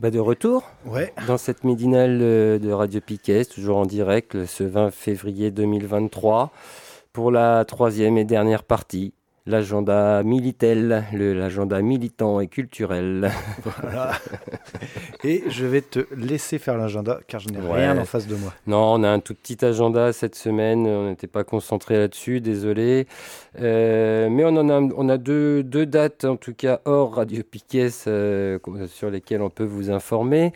Bah, de retour Ouais. dans cette midinale euh, de Radio Piquet, toujours en direct ce 20 février 2023 pour la troisième et dernière partie. L'agenda Militel, l'agenda militant et culturel. Voilà. Et je vais te laisser faire l'agenda car je n'ai Ouais. rien en face de moi. Non, on a un tout petit agenda cette semaine. On n'était pas concentré là-dessus, désolé. Euh, mais on en a, on a deux, deux dates, en tout cas hors Radio Piquet, euh, sur lesquelles on peut vous informer.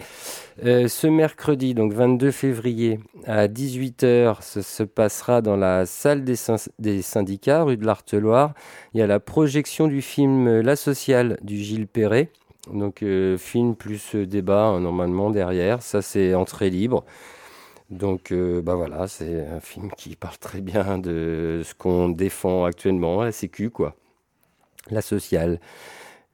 Euh, ce mercredi, donc 22 février, à 18h, ça se passera dans la salle des, des syndicats, rue de l'Arteloire. Il y a la projection du film La Sociale du Gilles Perret. Donc, euh, film plus euh, débat, hein, normalement, derrière. Ça, c'est entrée libre. Donc, euh, bah voilà, c'est un film qui parle très bien de ce qu'on défend actuellement, la Sécu, quoi. La sociale.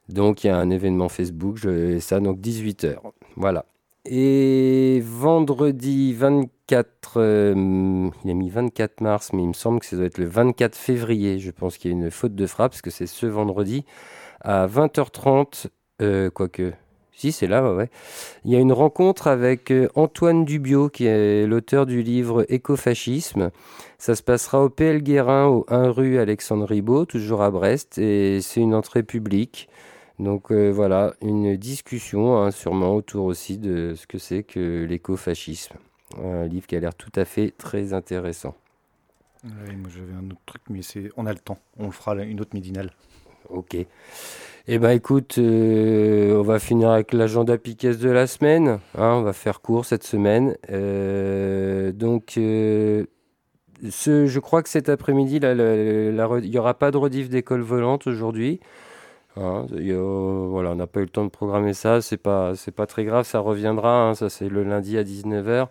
Donc, il y a un événement Facebook, je, ça, donc 18h. Voilà. Et vendredi 24, euh, il a mis 24 mars, mais il me semble que ça doit être le 24 février. Je pense qu'il y a une faute de frappe, parce que c'est ce vendredi, à 20h30, euh, quoique. Si, c'est là, ouais. Il y a une rencontre avec euh, Antoine Dubio, qui est l'auteur du livre Écofascisme. Ça se passera au PL Guérin, au 1 rue Alexandre Ribot, toujours à Brest, et c'est une entrée publique. Donc voilà, une discussion hein, sûrement autour aussi de ce que c'est que l'écofascisme. Un livre qui a l'air tout à fait très intéressant. Ouais, moi j'avais un autre truc, mais c'est on a le temps. On le fera une autre midinale. Ok. Eh ben écoute, euh, on va finir avec l'agenda Piquet de la semaine. hein, on va faire court cette semaine. Euh, donc, euh, ce, je crois que cet après-midi, il n'y aura pas de rediff d'école volante aujourd'hui. Hein, a- voilà, on n'a pas eu le temps de programmer ça. C'est pas, c'est pas très grave, ça reviendra. hein, ça, c'est le lundi à 19h.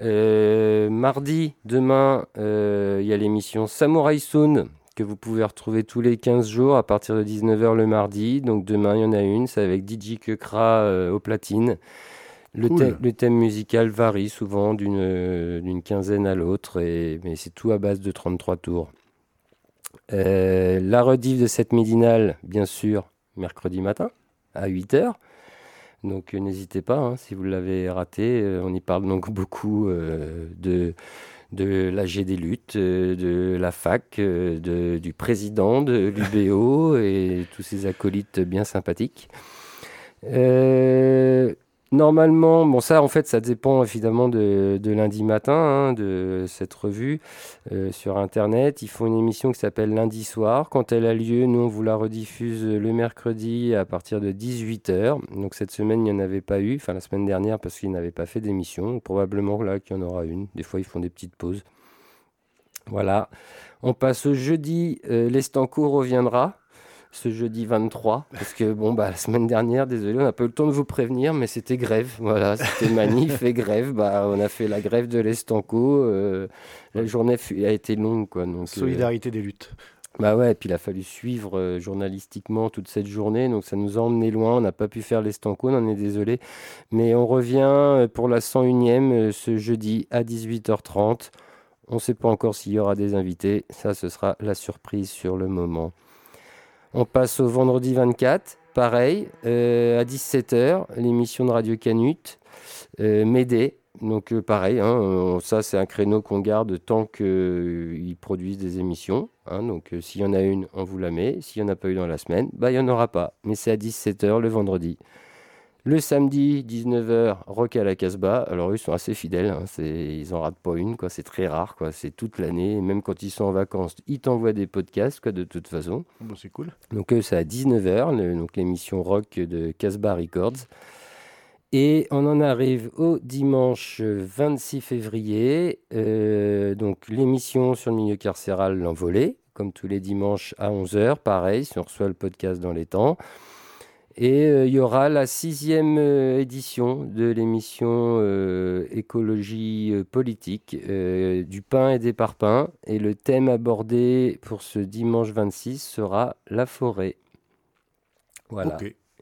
Euh, mardi, demain, euh, il y a l'émission Samurai Soon que vous pouvez retrouver tous les 15 jours à partir de 19h le mardi. Donc demain, il y en a une, c'est avec DJ Kekra euh, au platine. Le, Cool. thème- le thème musical varie souvent d'une euh, d'une quinzaine à l'autre, et- mais c'est tout à base de 33 tours. Euh, la rediff de cette midinale, bien sûr, mercredi matin à 8h. Donc euh, n'hésitez pas, hein, si vous l'avez raté, euh, on y parle donc beaucoup de, de l'AG des luttes, de la fac, du président de l'UBO et tous ces acolytes bien sympathiques. Normalement, bon ça en fait ça dépend évidemment de, de lundi matin, hein, de cette revue euh, sur internet. Ils font une émission qui s'appelle Lundi soir. Quand elle a lieu, nous on vous la rediffuse le mercredi à partir de 18h. Donc cette semaine il n'y en avait pas eu, enfin la semaine dernière parce qu'ils n'avaient pas fait d'émission. Probablement là qu'il y en aura une. Des fois ils font des petites pauses. Voilà. On passe au jeudi. Euh, L'Estanco reviendra ce jeudi 23. Parce que, bon, bah, la semaine dernière, désolé, on n'a pas eu le temps de vous prévenir, mais c'était grève. Voilà, c'était manif et grève. Bah, on a fait la grève de l'Estanco. euh, la journée a été longue, quoi. Donc, euh, Solidarité des luttes. bah ouais, et puis il a fallu suivre euh, journalistiquement toute cette journée, donc ça nous a emmené loin, on n'a pas pu faire l'Estanco, on en est désolé. Mais on revient pour la 101e euh, ce jeudi à 18h30. On ne sait pas encore s'il y aura des invités, ça ce sera la surprise sur le moment. On passe au vendredi 24, pareil, euh, à 17h, l'émission de Radio Canut, euh, Médée. Donc euh, pareil, hein, ça c'est un créneau qu'on garde tant qu'ils produisent des émissions. hein. donc euh, s'il y en a une, on vous la met. S'il n'y en a pas eu dans la semaine, bah, il n'y en aura pas. Mais c'est à 17h le vendredi. Le samedi, 19h, Rock à la Casbah. Alors eux, ils sont assez fidèles. hein, c'est- Ils en ratent pas une. quoi. C'est très rare. quoi. C'est toute l'année. Et Même quand ils sont en vacances, ils t'envoient des podcasts quoi, de toute façon. Bon, c'est cool. Donc eux, c'est à 19h, le- donc l'émission rock de Casbah Records. Et on en arrive au dimanche 26 février. Euh, donc l'émission sur le milieu carcéral, l'envolée, comme tous les dimanches à 11h. Pareil, si on reçoit le podcast dans les temps. Et euh, il y aura la sixième euh, édition de l'émission euh, écologie politique du pain et des parpaings. Et le thème abordé pour ce dimanche 26 sera la forêt. Voilà.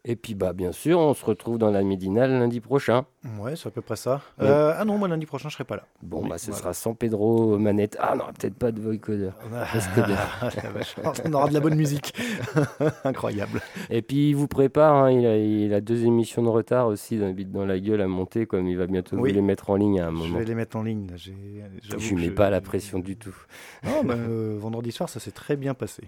Et puis, bah, bien sûr, on se retrouve dans la Médinale lundi prochain. Ouais, c'est à peu près ça. Euh, ah non, moi lundi prochain, je serai pas là. Bon, bah, ce sera sans Pedro Manette. Ah non, peut-être pas de vocoder. on aura de la bonne musique. Incroyable. Et puis, il vous prépare, hein, il, a, deux émissions de retard aussi dans, dans la gueule à monter, comme il va bientôt vous les mettre en ligne à un moment. Je vais les mettre en ligne. Je ne mets pas la pression du tout. Non, mais euh, vendredi soir, ça s'est très bien passé.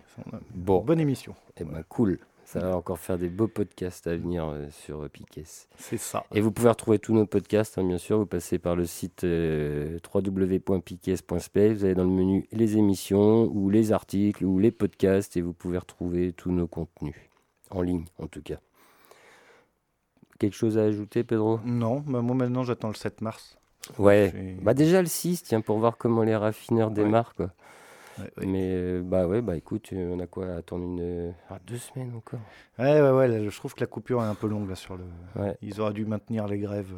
Bon. Bonne émission. Et eh ben, cool. Ça va encore faire des beaux podcasts à venir euh, sur Piquet. C'est ça. Et vous pouvez retrouver tous nos podcasts, hein, bien sûr. Vous passez par le site euh, www.piquet.space. Vous allez dans le menu les émissions ou les articles ou les podcasts et vous pouvez retrouver tous nos contenus. En ligne, en tout cas. Quelque chose à ajouter, Pedro? Non, bah, moi maintenant j'attends le 7 mars. Ouais, bah déjà le 6, tiens, pour voir comment les raffineurs démarrent. Quoi. Mais euh, bah ouais, bah écoute, euh, on a quoi à attendre une ah, deux semaines encore. Ouais, ouais, ouais. je trouve que la coupure est un peu longue là sur le. Ils auraient dû maintenir les grèves.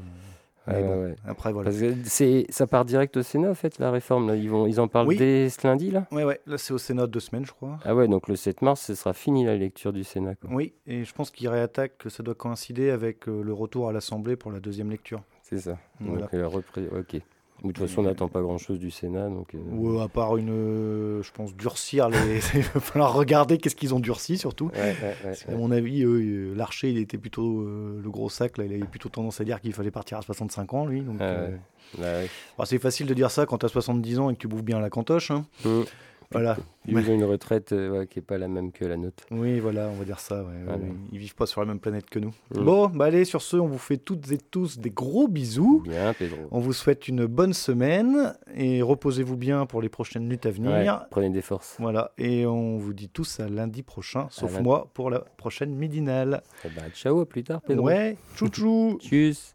Euh, après voilà. c'est ça part direct au Sénat en fait la réforme là. Ils vont ils en parlent dès ce lundi là? Ouais ouais. Là c'est au Sénat deux semaines je crois. Ah ouais donc le 7 mars ce sera fini la lecture du Sénat. Oui et je pense qu'ils réattaquent ça doit coïncider avec le retour à l'Assemblée pour la deuxième lecture. C'est ça. Donc la reprise. Ok de toute façon, on n'attend pas grand-chose du Sénat. Donc, Ou à part une, euh, je pense, durcir les. Il va falloir regarder qu'est-ce qu'ils ont durci surtout. à mon avis, euh, Larcher, il était plutôt euh, le gros sac. Là, il avait plutôt tendance à dire qu'il fallait partir à 65 ans, lui. Donc, bah, c'est facile de dire ça quand tu as 70 ans et que tu bouffes bien la cantoche. Hein. Mmh. Voilà. Ils ont une retraite euh, qui n'est pas la même que la nôtre. Oui, voilà, on va dire ça. Ouais. Ils vivent pas sur la même planète que nous. Mm. Bon, bah allez, sur ce, on vous fait toutes et tous des gros bisous. Bien, Pedro. On vous souhaite une bonne semaine et reposez-vous bien pour les prochaines luttes à venir. prenez des forces. Voilà, et on vous dit tous à lundi prochain, sauf moi pour la prochaine midinale. Eh ben, ciao, à plus tard, Pedro. Ouais, tchou tchou. Tchuss.